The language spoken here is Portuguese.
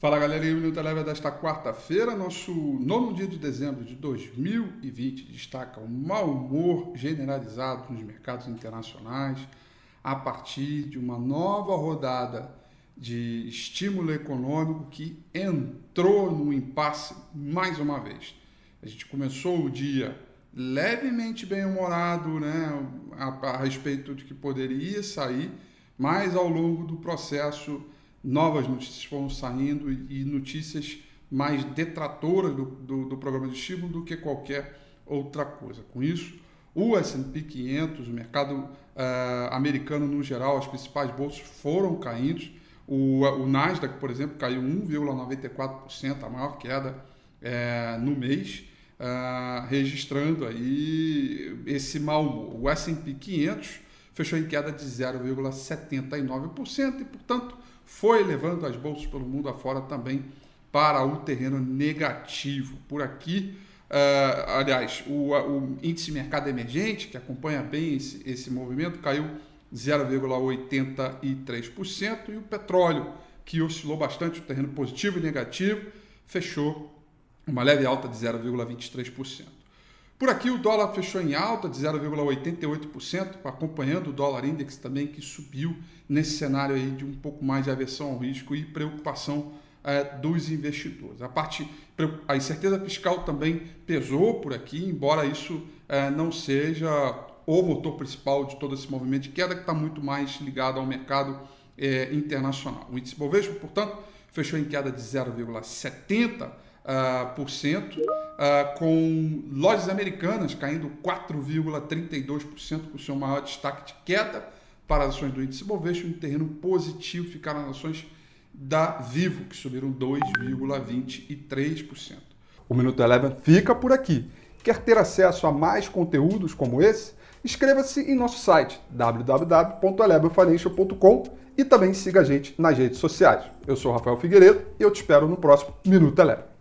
Fala galerinha, o Minuto Eleva desta quarta-feira, nosso nono dia de dezembro de 2020, destaca o mau humor generalizado nos mercados internacionais a partir de uma nova rodada de estímulo econômico que entrou no impasse mais uma vez. A gente começou o dia levemente bem-humorado né, a, a respeito de que poderia sair, mas ao longo do processo novas notícias foram saindo e notícias mais detratoras do, do, do programa de estímulo do que qualquer outra coisa. Com isso, o S&P 500, o mercado uh, americano no geral, as principais bolsas foram caindo. O, o Nasdaq, por exemplo, caiu 1,94%, a maior queda uh, no mês, uh, registrando aí esse mau humor. O S&P 500 fechou em queda de 0,79% e, portanto, foi levando as bolsas pelo mundo afora também para o terreno negativo. Por aqui, uh, aliás, o, o, índice mercado emergente, que acompanha bem esse, esse movimento, caiu 0,83% e o petróleo, que oscilou bastante o terreno positivo e negativo, fechou uma leve alta de 0,23%. Por aqui o dólar fechou em alta de 0,88%, acompanhando o dólar index também que subiu nesse cenário aí de um pouco mais de aversão ao risco e preocupação é, dos investidores. A parte a incerteza fiscal também pesou por aqui, embora isso é, não seja o motor principal de todo esse movimento de queda que está muito mais ligado ao mercado é, internacional. O índice Bovespa, portanto, fechou em queda de 0,70%. Uh, por cento, uh, com lojas americanas caindo 4,32%, com seu maior destaque de queda para as ações do índice Bovespa, um terreno positivo ficaram as ações da Vivo, que subiram 2,23%. O Minuto Eleven fica por aqui. Quer ter acesso a mais conteúdos como esse? Inscreva-se em nosso site www.elevenfinancial.com e também siga a gente nas redes sociais. Eu sou Rafael Figueiredo e eu te espero no próximo Minuto Eleven.